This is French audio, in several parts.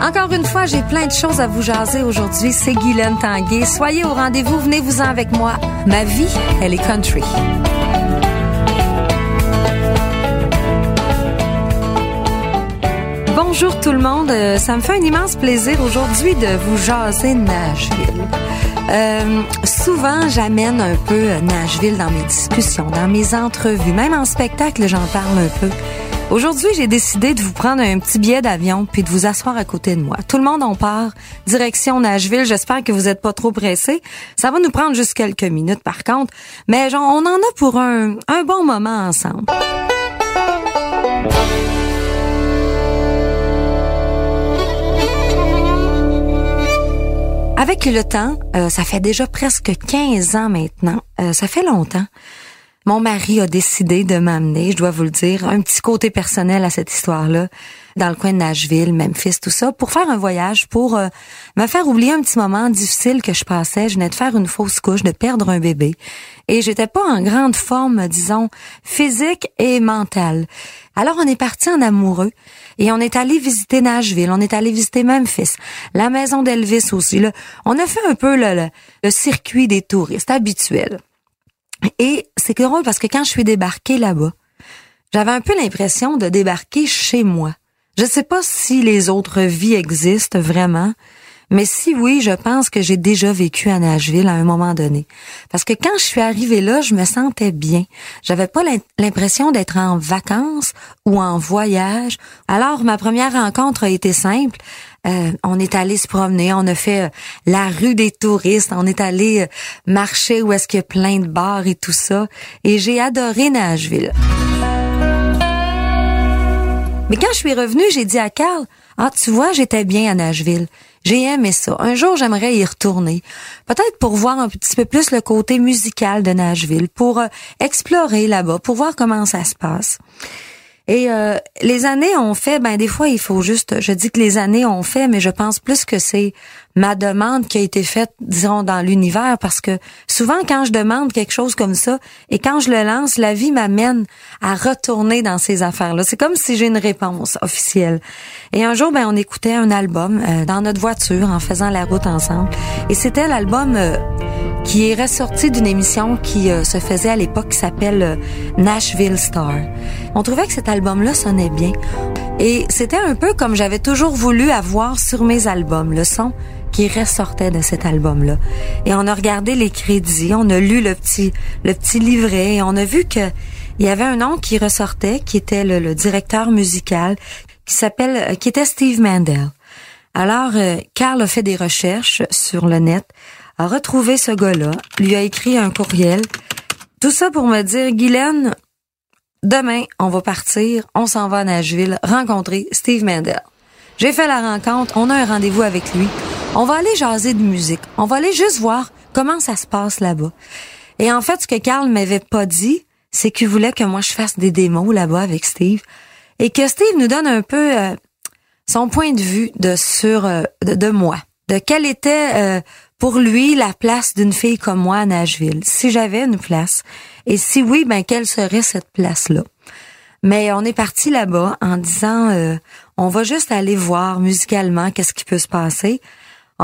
Encore une fois, j'ai plein de choses à vous jaser aujourd'hui. C'est Guylaine Tanguay. Soyez au rendez-vous, venez-vous-en avec moi. Ma vie, elle est country. Bonjour tout le monde. Euh, ça me fait un immense plaisir aujourd'hui de vous jaser Nashville. Euh, souvent, j'amène un peu Nashville dans mes discussions, dans mes entrevues, même en spectacle, j'en parle un peu. Aujourd'hui, j'ai décidé de vous prendre un petit billet d'avion puis de vous asseoir à côté de moi. Tout le monde en part, direction Nashville. J'espère que vous êtes pas trop pressés. Ça va nous prendre juste quelques minutes par contre, mais genre, on en a pour un bon moment ensemble. Avec le temps, euh, ça fait déjà presque 15 ans maintenant, euh, ça fait longtemps. Mon mari a décidé de m'amener, je dois vous le dire, un petit côté personnel à cette histoire-là, dans le coin de Nashville, Memphis, tout ça, pour faire un voyage, pour euh, me faire oublier un petit moment difficile que je passais. Je venais de faire une fausse couche, de perdre un bébé. Et j'étais pas en grande forme, disons, physique et mentale. Alors on est parti en amoureux et on est allé visiter Nashville, on est allé visiter Memphis, la maison d'Elvis aussi. Là. On a fait un peu le, le circuit des touristes habituels. Et c'est drôle parce que quand je suis débarquée là-bas, j'avais un peu l'impression de débarquer chez moi. Je sais pas si les autres vies existent vraiment, mais si oui, je pense que j'ai déjà vécu à Nashville à un moment donné. Parce que quand je suis arrivée là, je me sentais bien. J'avais pas l'impression d'être en vacances ou en voyage. Alors, ma première rencontre a été simple. Euh, on est allé se promener, on a fait euh, la rue des touristes, on est allé euh, marcher où est-ce qu'il y a plein de bars et tout ça. Et j'ai adoré Nashville. Mais quand je suis revenue, j'ai dit à Carl, ah, tu vois, j'étais bien à Nashville. J'ai aimé ça. Un jour, j'aimerais y retourner. Peut-être pour voir un petit peu plus le côté musical de Nashville, pour explorer là-bas, pour voir comment ça se passe. Et euh, les années ont fait, ben des fois il faut juste, je dis que les années ont fait, mais je pense plus que c'est ma demande qui a été faite, disons, dans l'univers, parce que souvent quand je demande quelque chose comme ça, et quand je le lance, la vie m'amène à retourner dans ces affaires-là. C'est comme si j'ai une réponse officielle. Et un jour, ben on écoutait un album euh, dans notre voiture en faisant la route ensemble, et c'était l'album euh, qui est ressorti d'une émission qui se faisait à l'époque qui s'appelle Nashville Star. On trouvait que cet album-là sonnait bien. Et c'était un peu comme j'avais toujours voulu avoir sur mes albums, le son qui ressortait de cet album-là. Et on a regardé les crédits, on a lu le petit, le petit livret et on a vu que il y avait un nom qui ressortait, qui était le, directeur musical, qui s'appelle, qui était Steve Mandel. Alors, euh, Carl a fait des recherches sur le net, a retrouvé ce gars-là, lui a écrit un courriel. Tout ça pour me dire, Guylaine, Demain, on va partir, on s'en va à Nashville rencontrer Steve Mandel. J'ai fait la rencontre, on a un rendez-vous avec lui. On va aller jaser de musique. On va aller juste voir comment ça se passe là-bas. Et en fait, ce que Carl m'avait pas dit, c'est qu'il voulait que moi je fasse des démos là-bas avec Steve et que Steve nous donne un peu euh, son point de vue de sur euh, de, moi, de quelle était euh, pour lui la place d'une fille comme moi à Nashville, si j'avais une place. Et si oui, ben quelle serait cette place-là? Mais on est parti là-bas en disant on va juste aller voir musicalement qu'est-ce qui peut se passer.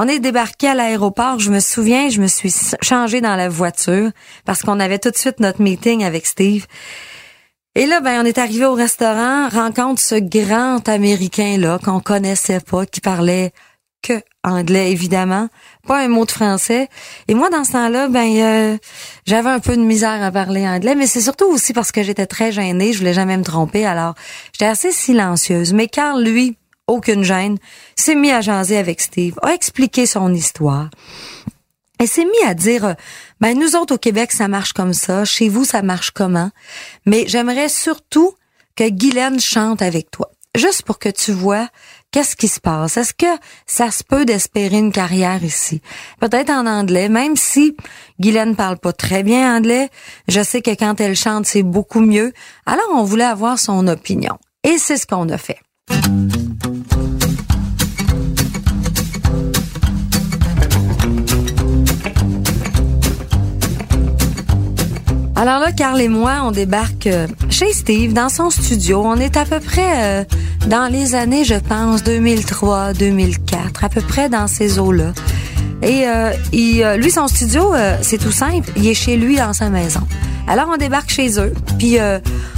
On est débarqué à l'aéroport, je me souviens, je me suis changé dans la voiture parce qu'on avait tout de suite notre meeting avec Steve. Et là, ben, on est arrivé au restaurant, rencontre ce grand Américain là qu'on connaissait pas, qui parlait que anglais évidemment, pas un mot de français. Et moi dans ce temps-là, ben euh, j'avais un peu de misère à parler anglais, mais c'est surtout aussi parce que j'étais très gênée, je voulais jamais me tromper, alors j'étais assez silencieuse. Mais Carl, lui, aucune gêne, s'est mis à jaser avec Steve, a expliqué son histoire. Elle s'est mis à dire, ben nous autres au Québec, ça marche comme ça. Chez vous, ça marche comment? Mais j'aimerais surtout que Guylaine chante avec toi. Juste pour que tu vois qu'est-ce qui se passe. Est-ce que ça se peut d'espérer une carrière ici? Peut-être en anglais, même si Guylaine parle pas très bien anglais. Je sais que quand elle chante, c'est beaucoup mieux. Alors, on voulait avoir son opinion. Et c'est ce qu'on a fait. Alors là, Carl et moi, on débarque euh, chez Steve dans son studio. On est à peu près euh, dans les années, je pense, 2003, 2004, à peu près dans ces eaux-là. Et euh, il, lui, son studio, c'est tout simple. Il est chez lui dans sa maison. Alors on débarque chez eux, puis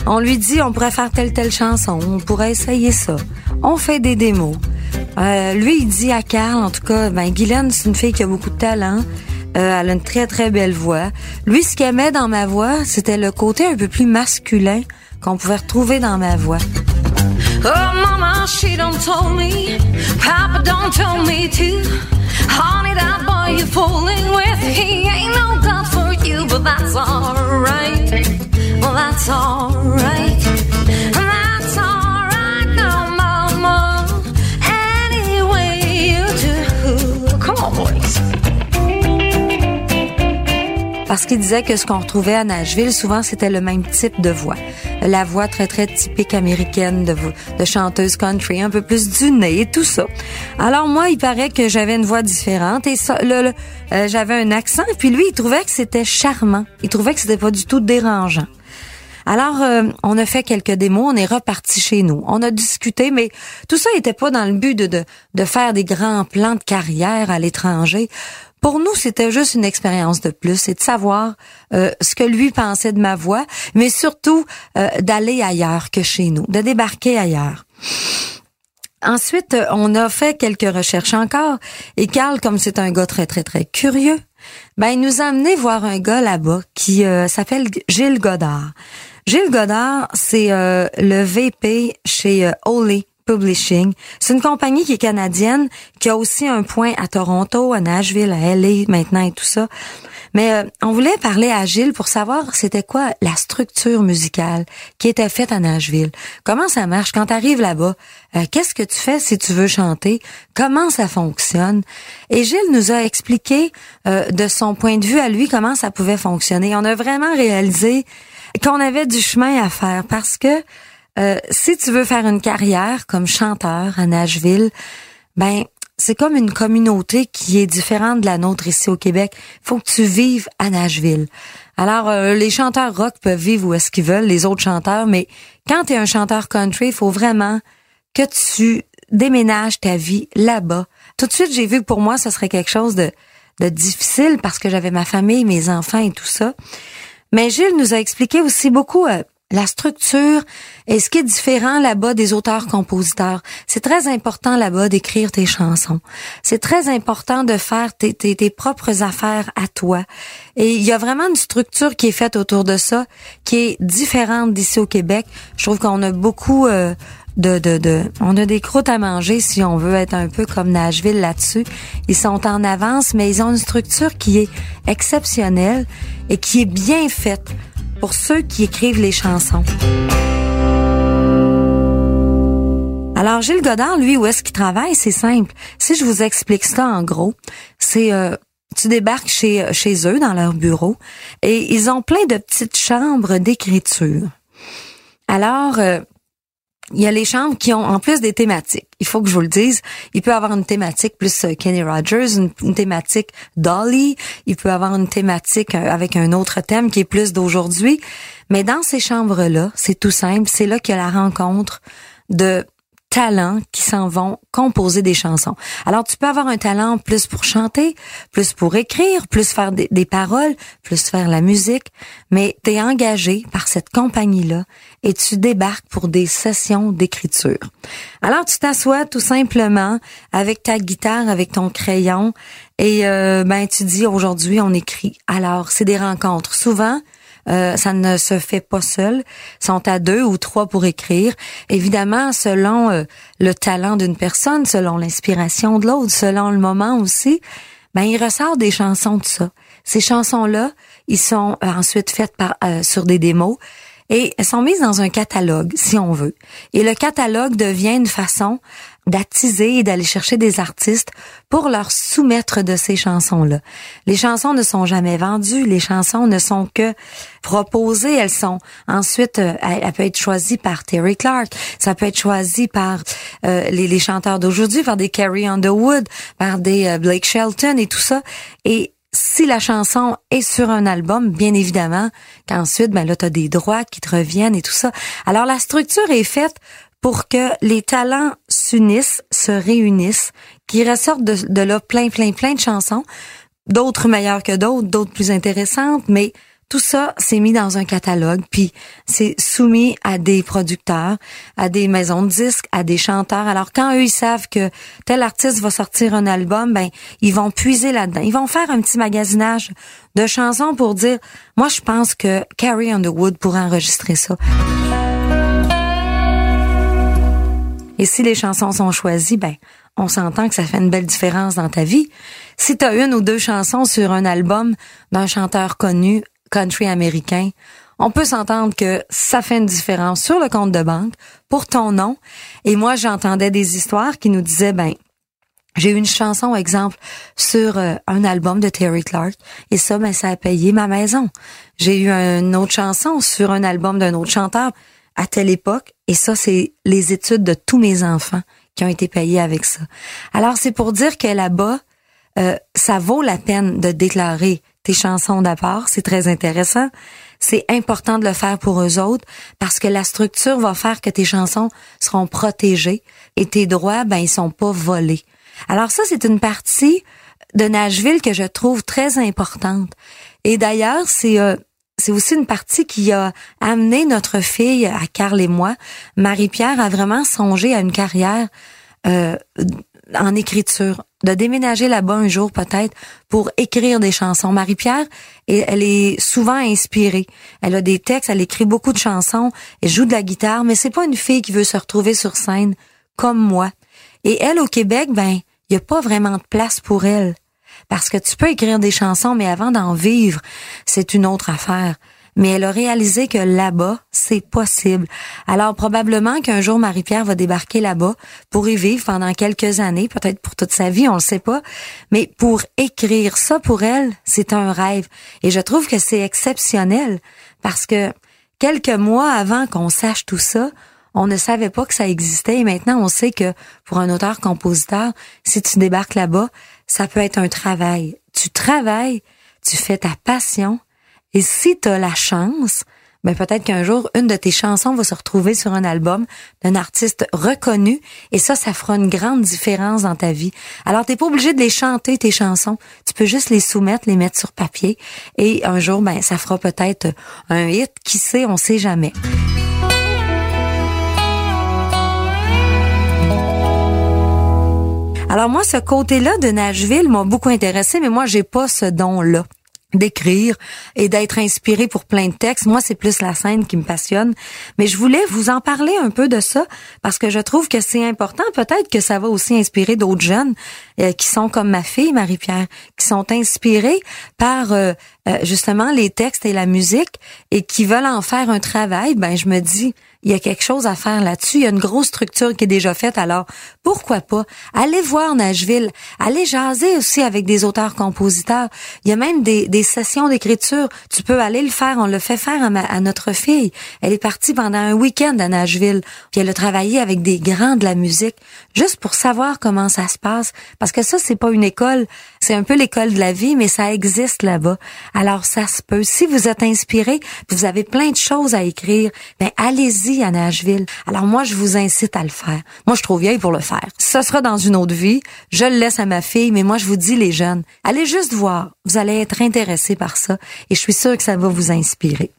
on lui dit on pourrait faire telle telle chanson, on pourrait essayer ça. On fait des démos. lui, il dit à Carl, en tout cas, ben Guylaine, c'est une fille qui a beaucoup de talent. Euh, elle a une très très belle voix. Lui, ce qu'il aimait dans ma voix, c'était le côté un peu plus masculin qu'on pouvait retrouver dans ma voix. Oh mama, she don't tell me, Papa don't tell me to. Honey, that boy you're fooling with, he ain't no god for you, but that's alright. Well, that's alright. Parce qu'il disait que ce qu'on retrouvait à Nashville, souvent, c'était le même type de voix. La voix très, très typique américaine de, chanteuse country, un peu plus du nez et tout ça. Alors moi, il paraît que j'avais une voix différente et ça, le, euh, j'avais un accent. Puis lui, il trouvait que c'était charmant. Il trouvait que c'était pas du tout dérangeant. Alors, euh, on a fait quelques démos, on est reparti chez nous. On a discuté, mais tout ça n'était pas dans le but de, de, de faire des grands plans de carrière à l'étranger. Pour nous, c'était juste une expérience de plus et de savoir euh, ce que lui pensait de ma voix, mais surtout euh, d'aller ailleurs que chez nous, de débarquer ailleurs. Ensuite, on a fait quelques recherches encore et Carl, comme c'est un gars très très très curieux, ben il nous a amené voir un gars là-bas qui euh, s'appelle Gilles Godard. Gilles Godard, c'est le VP chez Oley Publishing. C'est une compagnie qui est canadienne, qui a aussi un point à Toronto, à Nashville, à LA maintenant et tout ça. Mais euh, on voulait parler à Gilles pour savoir c'était quoi la structure musicale qui était faite à Nashville. Comment ça marche? Quand tu arrives là-bas? Euh, qu'est-ce que tu fais si tu veux chanter? Comment ça fonctionne? Et Gilles nous a expliqué euh, de son point de vue à lui comment ça pouvait fonctionner. On a vraiment réalisé qu'on avait du chemin à faire parce que euh, si tu veux faire une carrière comme chanteur à Nashville, ben c'est comme une communauté qui est différente de la nôtre ici au Québec. Faut que tu vives à Nashville. Alors, euh, les chanteurs rock peuvent vivre où est-ce qu'ils veulent, les autres chanteurs, mais quand tu es un chanteur country, il faut vraiment que tu déménages ta vie là-bas. Tout de suite, j'ai vu que pour moi, ce serait quelque chose de, de difficile parce que j'avais ma famille, mes enfants et tout ça. Mais Gilles nous a expliqué aussi beaucoup euh, la structure est ce qui est différent là-bas des auteurs-compositeurs. C'est très important là-bas d'écrire tes chansons. C'est très important de faire tes, tes, propres affaires à toi. Et il y a vraiment une structure qui est faite autour de ça, qui est différente d'ici au Québec. Je trouve qu'on a beaucoup euh, de, de, de, on a des croûtes à manger si on veut être un peu comme Nashville là-dessus. Ils sont en avance, mais ils ont une structure qui est exceptionnelle et qui est bien faite pour ceux qui écrivent les chansons. Alors Gilles Godard, lui, où est-ce qu'il travaille? C'est simple. Si je vous explique ça en gros, c'est euh, tu débarques chez chez eux dans leur bureau et ils ont plein de petites chambres d'écriture. Alors euh, il y a les chambres qui ont en plus des thématiques. Il faut que je vous le dise. Il peut avoir une thématique plus euh, Kenny Rogers, une, thématique Dolly. Il peut avoir une thématique euh, avec un autre thème qui est plus d'aujourd'hui. Mais dans ces chambres-là, c'est tout simple. C'est là qu'il y a la rencontre de talents qui s'en vont composer des chansons. Alors tu peux avoir un talent plus pour chanter, plus pour écrire, plus faire des, paroles, plus faire la musique, mais tu es engagé par cette compagnie-là et tu débarques pour des sessions d'écriture. Alors tu t'assois tout simplement avec ta guitare, avec ton crayon et euh, ben tu dis aujourd'hui on écrit. Alors c'est des rencontres. Souvent euh, ça ne se fait pas seul. Sont à deux ou trois pour écrire. Évidemment, selon euh, le talent d'une personne, selon l'inspiration de l'autre, selon le moment aussi. ben il ressort des chansons de ça. Ces chansons-là, ils sont euh, ensuite faites par, euh, sur des démos et elles sont mises dans un catalogue, si on veut. Et le catalogue devient une façon d'attiser et d'aller chercher des artistes pour leur soumettre de ces chansons-là. Les chansons ne sont jamais vendues, les chansons ne sont que proposées, elles sont ensuite, euh, elles, peuvent être choisies par Terry Clark, ça peut être choisi par euh, les, les, chanteurs d'aujourd'hui, par des Carrie Underwood, par des euh, Blake Shelton et tout ça. Si la chanson est sur un album, bien évidemment qu'ensuite, ben là, tu as des droits qui te reviennent et tout ça. Alors, la structure est faite pour que les talents s'unissent, se réunissent, qui ressortent de, de là plein, plein, plein de chansons, d'autres meilleures que d'autres, d'autres plus intéressantes, mais tout ça, c'est mis dans un catalogue, puis c'est soumis à des producteurs, à des maisons de disques, à des chanteurs. Alors quand eux, ils savent que tel artiste va sortir un album, ben ils vont puiser là-dedans. Ils vont faire un petit magasinage de chansons pour dire, moi je pense que Carrie Underwood pourrait enregistrer ça. Et si les chansons sont choisies, ben on s'entend que ça fait une belle différence dans ta vie. Si tu as une ou deux chansons sur un album d'un chanteur connu, country américain, on peut s'entendre que ça fait une différence sur le compte de banque pour ton nom. Et moi, j'entendais des histoires qui nous disaient, ben, j'ai eu une chanson, exemple, sur euh, un album de Terry Clark, et ça, ben, ça a payé ma maison. J'ai eu une autre chanson sur un album d'un autre chanteur à telle époque, et ça, c'est les études de tous mes enfants qui ont été payées avec ça. Alors, c'est pour dire que là-bas, euh, ça vaut la peine de déclarer tes chansons d'abord, c'est très intéressant. C'est important de le faire pour eux autres parce que la structure va faire que tes chansons seront protégées et tes droits, ben, ils sont pas volés. Alors ça, c'est une partie de Nashville que je trouve très importante. Et d'ailleurs, c'est euh, c'est aussi une partie qui a amené notre fille, à Carl et moi, Marie-Pierre, à vraiment songer à une carrière euh, en écriture, de déménager là-bas un jour peut-être pour écrire des chansons. Marie-Pierre, elle est souvent inspirée. Elle a des textes, elle écrit beaucoup de chansons, elle joue de la guitare, mais c'est pas une fille qui veut se retrouver sur scène comme moi. Et elle, au Québec, ben, y a pas vraiment de place pour elle. Parce que tu peux écrire des chansons, mais avant d'en vivre, c'est une autre affaire mais elle a réalisé que là-bas, c'est possible. Alors probablement qu'un jour Marie-Pierre va débarquer là-bas pour y vivre pendant quelques années, peut-être pour toute sa vie, on le sait pas, mais pour écrire ça pour elle, c'est un rêve et je trouve que c'est exceptionnel parce que quelques mois avant qu'on sache tout ça, on ne savait pas que ça existait et maintenant on sait que pour un auteur-compositeur, si tu débarques là-bas, ça peut être un travail. Tu travailles, tu fais ta passion, et si tu as la chance, ben peut-être qu'un jour, une de tes chansons va se retrouver sur un album d'un artiste reconnu et ça, ça fera une grande différence dans ta vie. Alors, t'es pas obligé de les chanter, tes chansons. Tu peux juste les soumettre, les mettre sur papier et un jour, ben, ça fera peut-être un hit. Qui sait, on sait jamais. Alors moi, ce côté-là de Nashville m'a beaucoup intéressé, mais moi, j'ai pas ce don-là d'écrire et d'être inspiré pour plein de textes. Moi, c'est plus la scène qui me passionne. Mais je voulais vous en parler un peu de ça parce que je trouve que c'est important. Peut-être que ça va aussi inspirer d'autres jeunes euh, qui sont comme ma fille, Marie-Pierre, qui sont inspirés par euh, euh, justement les textes et la musique et qui veulent en faire un travail. Ben, je me dis, il y a quelque chose à faire là-dessus. Il y a une grosse structure qui est déjà faite. Alors, pourquoi pas? Allez voir Nashville. Allez jaser aussi avec des auteurs-compositeurs. Il y a même des, des sessions d'écriture. Tu peux aller le faire. On le fait faire à, à, notre fille. Elle est partie pendant un week-end à Nashville. Puis elle a travaillé avec des grands de la musique, juste pour savoir comment ça se passe. Parce que ça, c'est pas une école. C'est un peu l'école de la vie, mais ça existe là-bas. Alors, ça se peut. Si vous êtes inspiré, vous avez plein de choses à écrire, ben allez-y à Nashville. Alors moi, je vous incite à le faire. Moi, je trop vieille pour le faire. Ce sera dans une autre vie. Je le laisse à ma fille, mais moi, je vous dis, les jeunes, allez juste voir. Vous allez être intéressés par ça et je suis sûre que ça va vous inspirer.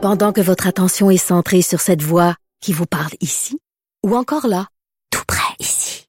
Pendant que votre attention est centrée sur cette voix qui vous parle ici ou encore là, tout près ici,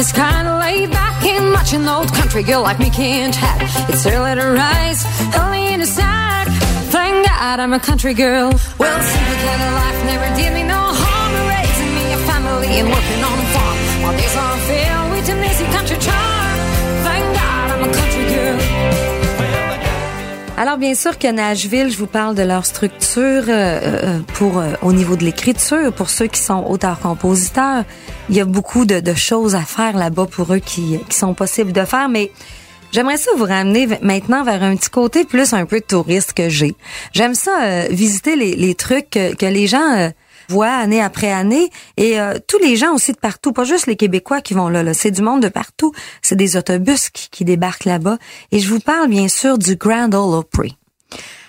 Is kinda laid back and much an old country girl like me can't have. It's early to rise, early in the sack. Thank God I'm a country girl. Well, simple kind of life never did me no harm. Raising me a family and working on a farm. While days are filled with easy country charm. Alors bien sûr que Nashville, je vous parle de leur structure euh, euh, pour euh, au niveau de l'écriture, pour ceux qui sont auteurs-compositeurs, il y a beaucoup de, choses à faire là-bas pour eux qui, sont possibles de faire, mais J'aimerais ça vous ramener maintenant vers un petit côté plus un peu touriste que j'ai. J'aime ça visiter les, trucs que les gens voient année après année et euh, tous les gens aussi de partout, pas juste les Québécois qui vont là, là c'est du monde de partout. C'est des autobus qui, qui débarquent là-bas et je vous parle bien sûr du Grand Ole Opry.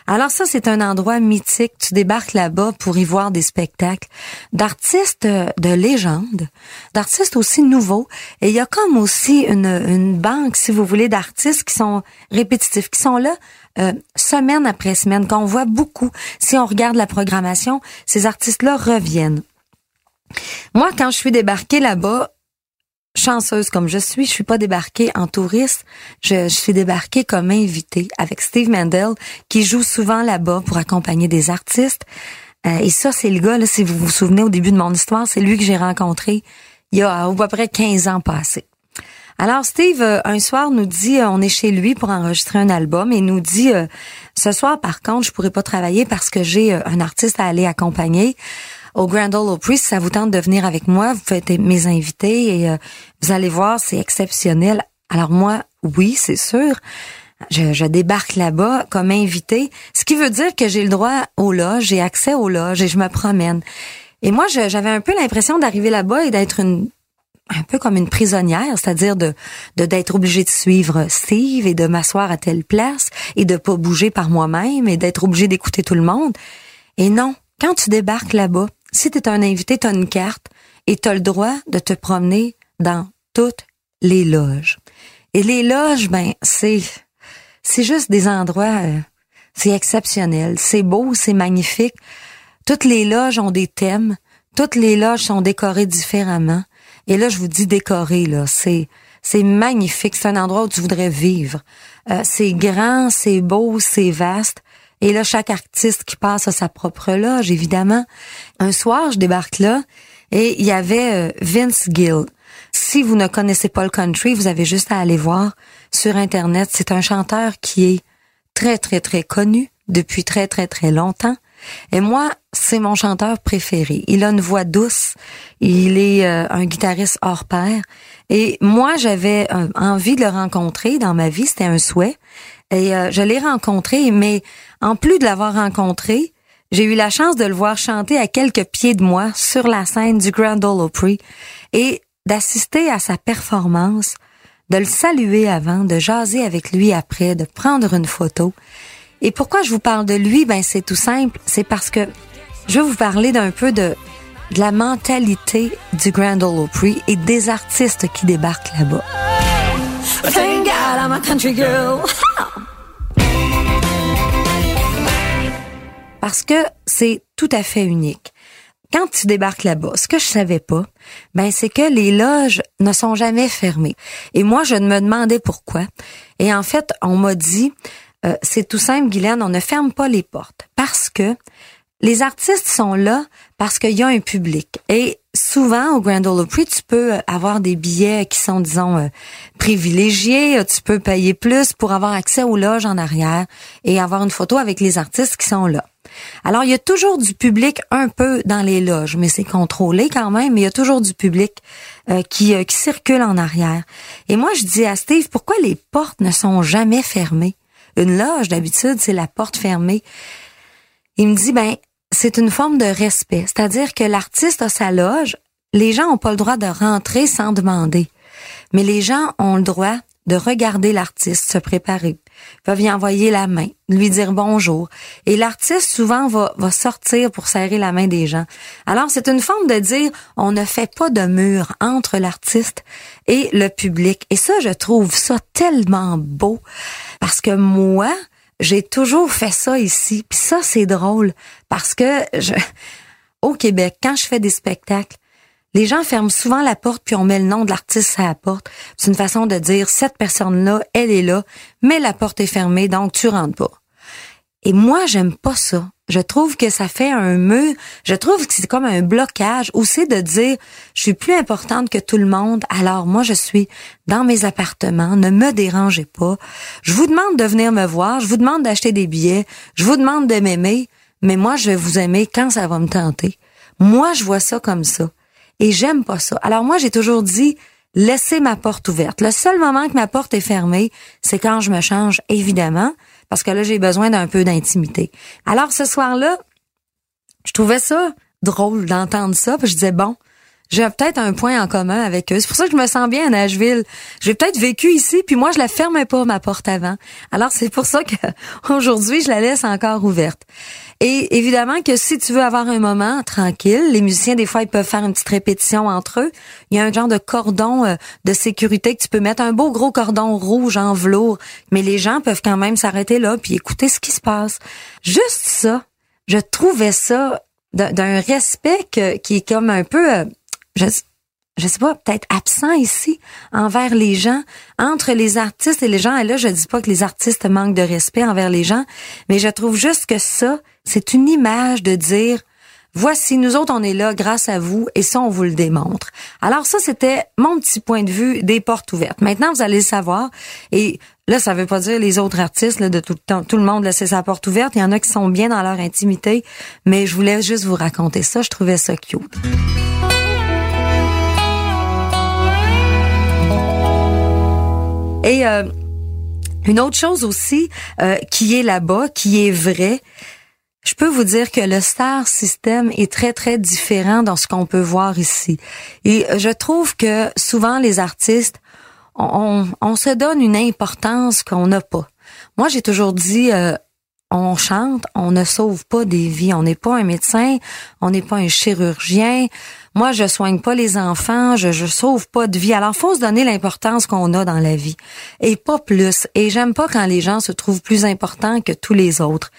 Alors ça, c'est un endroit mythique. Tu débarques là-bas pour y voir des spectacles d'artistes euh, de légende, d'artistes aussi nouveaux. Et il y a comme aussi une, une banque, si vous voulez, d'artistes qui sont répétitifs, qui sont là euh, semaine après semaine, qu'on voit beaucoup. Si on regarde la programmation, ces artistes-là reviennent. Moi, quand je suis débarquée là-bas, chanceuse comme je suis, je suis pas débarquée en touriste, je, suis débarquée comme invitée avec Steve Mandel qui joue souvent là-bas pour accompagner des artistes. Euh, et ça, c'est le gars, si vous vous souvenez au début de mon histoire, c'est lui que j'ai rencontré il y a à peu près 15 ans passés. Alors Steve, euh, un soir, nous dit, euh, on est chez lui pour enregistrer un album et nous dit, euh, ce soir, par contre, je pourrais pas travailler parce que j'ai un artiste à aller accompagner au Grand Ole Opry. Si ça vous tente de venir avec moi, vous faites mes invités et vous allez voir, c'est exceptionnel. Alors moi, oui, c'est sûr. Je, je débarque là-bas comme invité, ce qui veut dire que j'ai le droit au loge, j'ai accès au loge et je me promène. Et moi, j'avais un peu l'impression d'arriver là-bas et d'être une un peu comme une prisonnière, c'est-à-dire de d'être obligée de suivre Steve et de m'asseoir à telle place et de pas bouger par moi-même et d'être obligée d'écouter tout le monde. Et non, quand tu débarques là-bas, si tu es un invité, tu as une carte et tu as le droit de te promener dans toutes les loges. Et les loges, ben, c'est c'est juste des endroits, euh, c'est exceptionnel, c'est beau, c'est magnifique. Toutes les loges ont des thèmes, toutes les loges sont décorées différemment. Et là, je vous dis décoré, là, c'est c'est magnifique, c'est un endroit où tu voudrais vivre. Euh, c'est grand, c'est beau, c'est vaste. Et là, chaque artiste qui passe à sa propre loge, évidemment. Un soir, je débarque là et il y avait euh, Vince Gill. Si vous ne connaissez pas le country, vous avez juste à aller voir sur Internet. C'est un chanteur qui est très, très, très connu depuis très, très, très longtemps. Et moi, c'est mon chanteur préféré. Il a une voix douce. Il est euh, un guitariste hors pair. Et moi, j'avais euh, envie de le rencontrer dans ma vie. C'était un souhait. Et euh, je l'ai rencontré, mais en plus de l'avoir rencontré, j'ai eu la chance de le voir chanter à quelques pieds de moi sur la scène du Grand Ole Opry et d'assister à sa performance, de le saluer avant, de jaser avec lui après, de prendre une photo. Et pourquoi je vous parle de lui? Ben, c'est tout simple. C'est parce que je vais vous parler d'un peu de, de la mentalité du Grand Ole Opry et des artistes qui débarquent là-bas. Parce que c'est tout à fait unique. Quand tu débarques là-bas, ce que je savais pas, ben c'est que les loges ne sont jamais fermées. Et moi, je me demandais pourquoi. Et en fait, on m'a dit, euh, c'est tout simple, Guylaine, on ne ferme pas les portes parce que les artistes sont là parce qu'il y a un public. Et souvent, au Grand Ole Opry, tu peux avoir des billets qui sont, disons, euh, privilégiés. Tu peux payer plus pour avoir accès aux loges en arrière et avoir une photo avec les artistes qui sont là. Alors, il y a toujours du public un peu dans les loges, mais c'est contrôlé quand même, mais il y a toujours du public euh, euh, qui circule en arrière. Et moi, je dis à Steve, pourquoi les portes ne sont jamais fermées? Une loge, d'habitude, c'est la porte fermée. Il me dit, ben, c'est une forme de respect. C'est-à-dire que l'artiste a sa loge, les gens ont pas le droit de rentrer sans demander. Mais les gens ont le droit de regarder l'artiste se préparer, peuvent y envoyer la main, lui dire bonjour. Et l'artiste souvent va, sortir pour serrer la main des gens. Alors c'est une forme de dire on ne fait pas de mur entre l'artiste et le public. Et ça, je trouve ça tellement beau parce que moi, j'ai toujours fait ça ici. Puis ça, c'est drôle parce que au Québec, quand je fais des spectacles, les gens ferment souvent la porte puis on met le nom de l'artiste à la porte. C'est une façon de dire cette personne-là, elle est là, mais la porte est fermée donc tu rentres pas. Et moi, j'aime pas ça. Je trouve que ça fait un mur. Je trouve que c'est comme un blocage c'est de dire je suis plus importante que tout le monde. Alors moi, je suis dans mes appartements. Ne me dérangez pas. Je vous demande de venir me voir. Je vous demande d'acheter des billets. Je vous demande de m'aimer. Mais moi, je vais vous aimer quand ça va me tenter. Moi, je vois ça comme ça. Et j'aime pas ça. Alors moi, j'ai toujours dit, laissez ma porte ouverte. Le seul moment que ma porte est fermée, c'est quand je me change, évidemment, parce que là, j'ai besoin d'un peu d'intimité. Alors ce soir-là, je trouvais ça drôle d'entendre ça, puis je disais, bon, j'ai peut-être un point en commun avec eux. C'est pour ça que je me sens bien à Nashville. J'ai peut-être vécu ici, puis moi, je la fermais pas, ma porte avant. Alors, c'est pour ça que aujourd'hui, je la laisse encore ouverte. Et évidemment que si tu veux avoir un moment tranquille, les musiciens, des fois, ils peuvent faire une petite répétition entre eux. Il y a un genre de cordon euh, de sécurité que tu peux mettre, un beau gros cordon rouge en velours. Mais les gens peuvent quand même s'arrêter là puis écouter ce qui se passe. Juste ça, je trouvais ça d'un respect qui est comme un peu... Je, je sais pas, peut-être absent ici envers les gens, entre les artistes et les gens. Et là, je dis pas que les artistes manquent de respect envers les gens, mais je trouve juste que ça, c'est une image de dire, voici, nous autres, on est là grâce à vous, et ça, on vous le démontre. Alors ça, c'était mon petit point de vue des portes ouvertes. Maintenant, vous allez le savoir, et là, ça veut pas dire les autres artistes, là, de tout le temps, tout le monde laisse sa porte ouverte. Il y en a qui sont bien dans leur intimité, mais je voulais juste vous raconter ça. Je trouvais ça cute. Et euh, une autre chose aussi euh, qui est là-bas, qui est vrai, je peux vous dire que le star system est très très différent dans ce qu'on peut voir ici. Et je trouve que souvent les artistes, on, on se donne une importance qu'on n'a pas. Moi, j'ai toujours dit, euh, on chante, on ne sauve pas des vies. On n'est pas un médecin, on n'est pas un chirurgien. Moi, je soigne pas les enfants, je, je sauve pas de vie. Alors, faut se donner l'importance qu'on a dans la vie. Et pas plus. Et j'aime pas quand les gens se trouvent plus importants que tous les autres.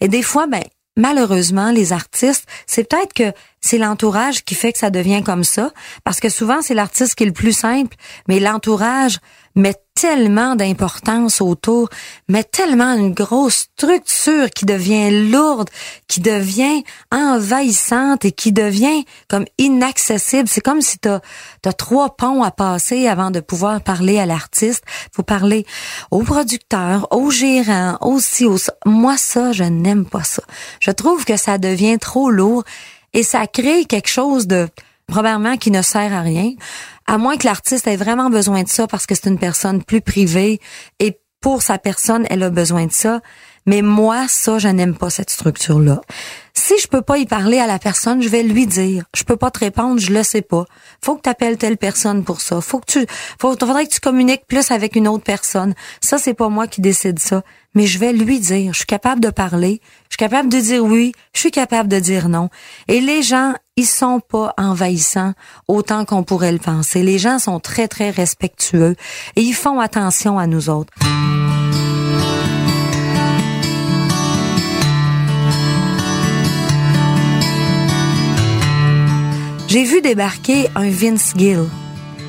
Et des fois, ben, malheureusement, les artistes, c'est peut-être que c'est l'entourage qui fait que ça devient comme ça, parce que souvent c'est l'artiste qui est le plus simple, mais l'entourage met tellement d'importance autour, met tellement une grosse structure qui devient lourde, qui devient envahissante et qui devient comme inaccessible. C'est comme si tu as, trois ponts à passer avant de pouvoir parler à l'artiste. faut parler au producteur, au gérant, aussi au... Moi, ça, je n'aime pas ça. Je trouve que ça devient trop lourd et ça crée quelque chose de probablement qui ne sert à rien à moins que l'artiste ait vraiment besoin de ça parce que c'est une personne plus privée et pour sa personne, elle a besoin de ça. Mais moi, ça, je n'aime pas cette structure-là. Si je peux pas y parler à la personne, je vais lui dire. Je peux pas te répondre, je le sais pas. Faut que tu appelles telle personne pour ça. Faut que tu, faut, faudrait que tu communiques plus avec une autre personne. Ça, c'est pas moi qui décide ça. Mais je vais lui dire. Je suis capable de parler. Je suis capable de dire oui. Je suis capable de dire non. Et les gens, ils sont pas envahissants autant qu'on pourrait le penser. Les gens sont très, très respectueux et ils font attention à nous autres. J'ai vu débarquer un Vince Gill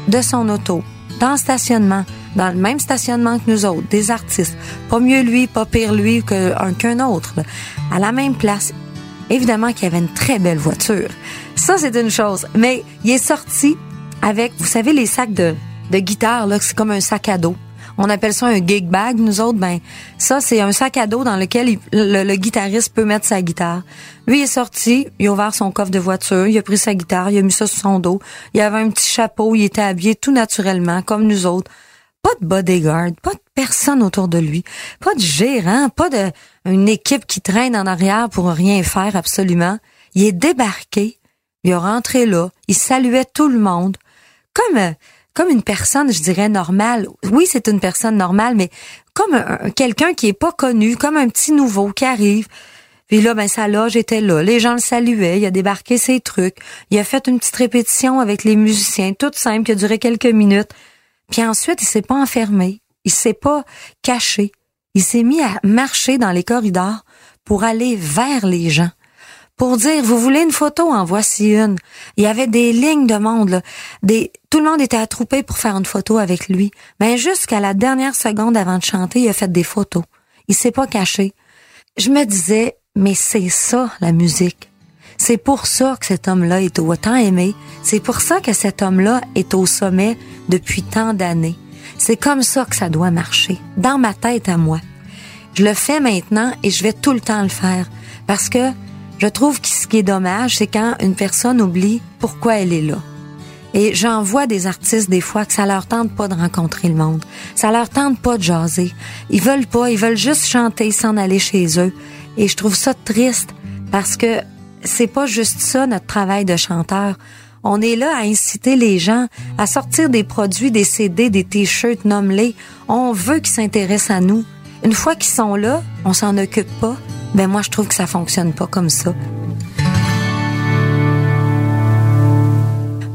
de son auto, dans le stationnement, dans le même stationnement que nous autres, des artistes. Pas mieux lui, pas pire lui qu'un autre, à la même place. Évidemment qu'il avait une très belle voiture. Ça, c'est une chose. Mais il est sorti avec, vous savez, les sacs de, de guitare, là, c'est comme un sac à dos. On appelle ça un gig bag. Nous autres, ben, ça, c'est un sac à dos dans lequel le, guitariste peut mettre sa guitare. Lui est sorti, il a ouvert son coffre de voiture, il a pris sa guitare, il a mis ça sur son dos. Il avait un petit chapeau, il était habillé tout naturellement, comme nous autres. Pas de bodyguard, pas de personne autour de lui, pas de gérant, pas de une équipe qui traîne en arrière pour rien faire absolument. Il est débarqué, il est rentré là, il saluait tout le monde, comme comme une personne, je dirais normale. Oui, c'est une personne normale, mais comme un- quelqu'un qui est pas connu, comme un petit nouveau qui arrive. Puis là, ben sa loge était là. Les gens le saluaient. Il a débarqué ses trucs. Il a fait une petite répétition avec les musiciens, toute simple, qui a duré quelques minutes. Puis ensuite, il s'est pas enfermé. Il s'est pas caché. Il s'est mis à marcher dans les corridors pour aller vers les gens. Pour dire, vous voulez une photo, en voici une. Il y avait des lignes de monde. Des, tout le monde était attroupé pour faire une photo avec lui. Mais jusqu'à la dernière seconde avant de chanter, il a fait des photos. Il s'est pas caché. Je me disais, mais c'est ça, la musique. C'est pour ça que cet homme-là est autant aimé. C'est pour ça que cet homme-là est au sommet depuis tant d'années. C'est comme ça que ça doit marcher. Dans ma tête à moi. Je le fais maintenant et je vais tout le temps le faire. Parce que je trouve que ce qui est dommage, c'est quand une personne oublie pourquoi elle est là. Et j'en vois des artistes des fois que ça leur tente pas de rencontrer le monde. Ça leur tente pas de jaser. Ils veulent pas, ils veulent juste chanter, s'en aller chez eux. Et je trouve ça triste parce que c'est pas juste ça notre travail de chanteur. On est là à inciter les gens à sortir des produits, des CD, des t-shirts, nomme-les. On veut qu'ils s'intéressent à nous. Une fois qu'ils sont là, on s'en occupe pas. Ben moi, je trouve que ça fonctionne pas comme ça.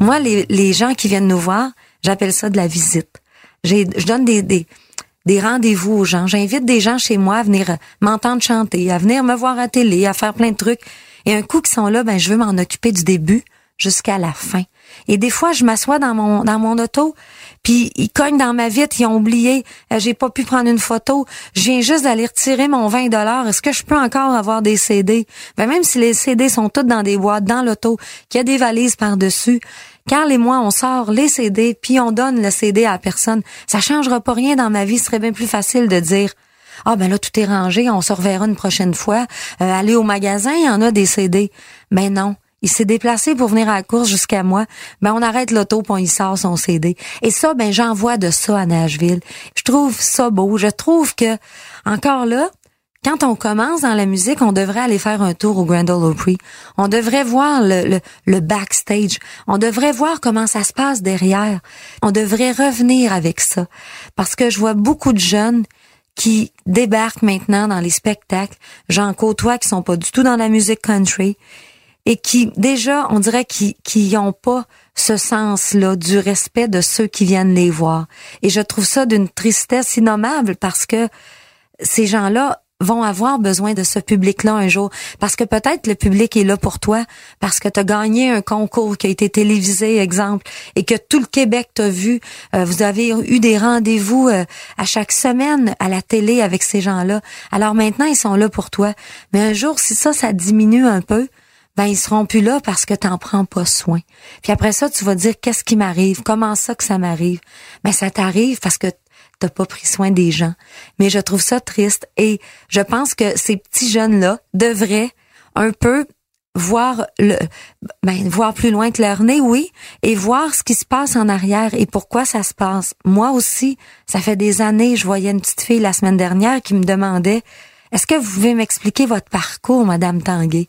Moi, les, gens qui viennent nous voir, j'appelle ça de la visite. Je donne des, des, rendez-vous aux gens. J'invite des gens chez moi à venir m'entendre chanter, à venir me voir à télé, à faire plein de trucs. Et un coup qu'ils sont là, ben je veux m'en occuper du début jusqu'à la fin. Et des fois, je m'assois dans mon dans mon auto, puis ils cognent dans ma vitre, ils ont oublié, euh, j'ai pas pu prendre une photo. Je viens juste d'aller retirer mon 20 dollars. Est-ce que je peux encore avoir des CD Ben même si les CD sont toutes dans des boîtes dans l'auto, qu'il y a des valises par-dessus, Carl et moi, on sort les CD, puis on donne le CD à personne. Ça changera pas rien dans ma vie. Ce serait bien plus facile de dire ah ben là tout est rangé, on se reverra une prochaine fois. Euh, aller au magasin, il y en a des CD. Mais non, il s'est déplacé pour venir à la course jusqu'à moi. Ben on arrête l'auto puis on sort son CD. Et ça, ben j'envoie de ça à Nashville. Je trouve ça beau. Je trouve que encore là, quand on commence dans la musique, on devrait aller faire un tour au Grand Ole Opry. On devrait voir le, le, le backstage. On devrait voir comment ça se passe derrière. On devrait revenir avec ça. Parce que je vois beaucoup de jeunes qui débarquent maintenant dans les spectacles. J'en côtoie qui sont pas du tout dans la musique country et qui, déjà, on dirait qu'ils qui ont pas ce sens-là du respect de ceux qui viennent les voir. Et je trouve ça d'une tristesse innommable parce que ces gens-là vont avoir besoin de ce public-là un jour. Parce que peut-être le public est là pour toi, parce que tu as gagné un concours qui a été télévisé, exemple, et que tout le Québec t'a vu. Euh, vous avez eu des rendez-vous euh, à chaque semaine à la télé avec ces gens-là. Alors maintenant, ils sont là pour toi. Mais un jour, si ça, ça diminue un peu, ben ils seront plus là parce que t'en prends pas soin. Puis après ça, tu vas dire qu'est-ce qui m'arrive, comment ça que ça m'arrive? Ben ça t'arrive parce que t'as pas pris soin des gens. Mais je trouve ça triste et je pense que ces petits jeunes-là devraient un peu voir le ben voir plus loin que leur nez oui et voir ce qui se passe en arrière et pourquoi ça se passe moi aussi ça fait des années je voyais une petite fille la semaine dernière qui me demandait est-ce que vous pouvez m'expliquer votre parcours madame Tanguay?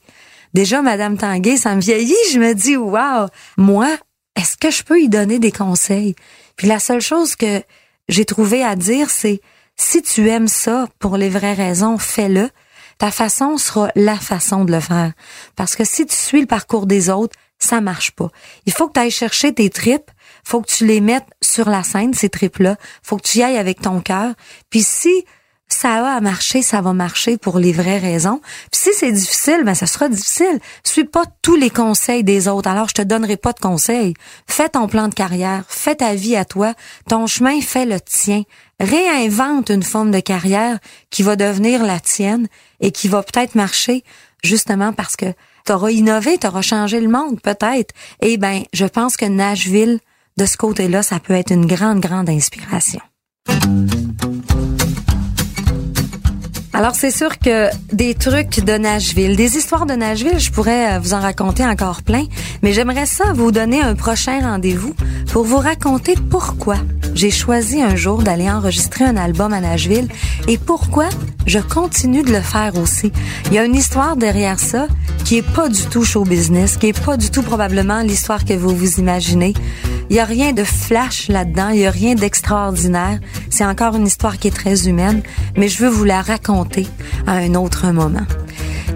Déjà madame Tanguay ça me vieillit je me dis waouh moi est-ce que je peux y donner des conseils? Puis la seule chose que j'ai trouvé à dire c'est si tu aimes ça pour les vraies raisons fais-le ta façon sera la façon de le faire. Parce que si tu suis le parcours des autres, ça marche pas. Il faut que tu ailles chercher tes tripes, faut que tu les mettes sur la scène, ces tripes-là, faut que tu y ailles avec ton cœur. Puis si ça a à marcher, ça va marcher pour les vraies raisons. Si c'est difficile, ben ça sera difficile. Suis pas tous les conseils des autres. Alors je te donnerai pas de conseils. Fais ton plan de carrière, fais ta vie à toi, ton chemin fais le tien. Réinvente une forme de carrière qui va devenir la tienne et qui va peut-être marcher justement parce que tu auras innové, tu auras changé le monde peut-être. Et ben, je pense que Nashville de ce côté-là, ça peut être une grande grande inspiration. Alors c'est sûr que des trucs de Nashville, des histoires de Nashville, je pourrais vous en raconter encore plein, mais j'aimerais ça vous donner un prochain rendez-vous pour vous raconter pourquoi j'ai choisi un jour d'aller enregistrer un album à Nashville et pourquoi? Je continue de le faire aussi. Il y a une histoire derrière ça qui est pas du tout show business, qui est pas du tout probablement l'histoire que vous vous imaginez. Il y a rien de flash là-dedans, il y a rien d'extraordinaire. C'est encore une histoire qui est très humaine, mais je veux vous la raconter à un autre moment.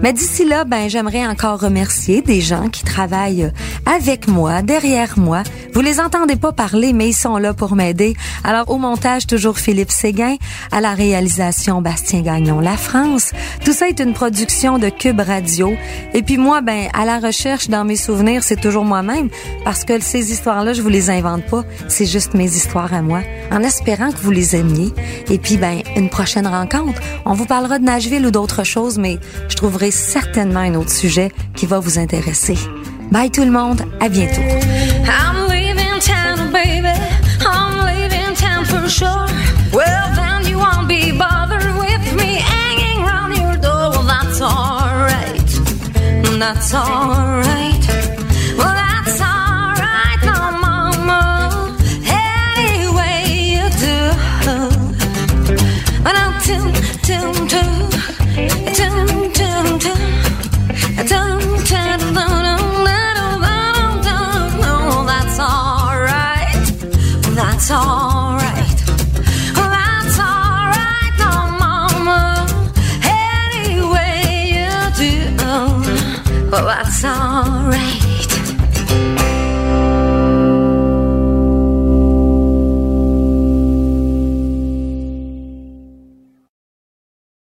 Mais d'ici là, ben, j'aimerais encore remercier des gens qui travaillent avec moi, derrière moi. Vous les entendez pas parler, mais ils sont là pour m'aider. Alors, au montage, toujours Philippe Séguin. À la réalisation, Bastien Gagnon, La France. Tout ça est une production de Cube Radio. Et puis moi, ben, à la recherche, dans mes souvenirs, c'est toujours moi-même. Parce que ces histoires-là, je vous les invente pas. C'est juste mes histoires à moi. En espérant que vous les aimiez. Et puis, ben, une prochaine rencontre. On vous parlera de Nashville ou d'autres choses, mais je trouverai certainement un autre sujet qui va vous intéresser. Bye tout le monde, à bientôt. I'm leaving town, baby. I'm leaving town for sure. Well, then you won't be bothered with me hanging around your door. Well, that's alright. That's alright. That's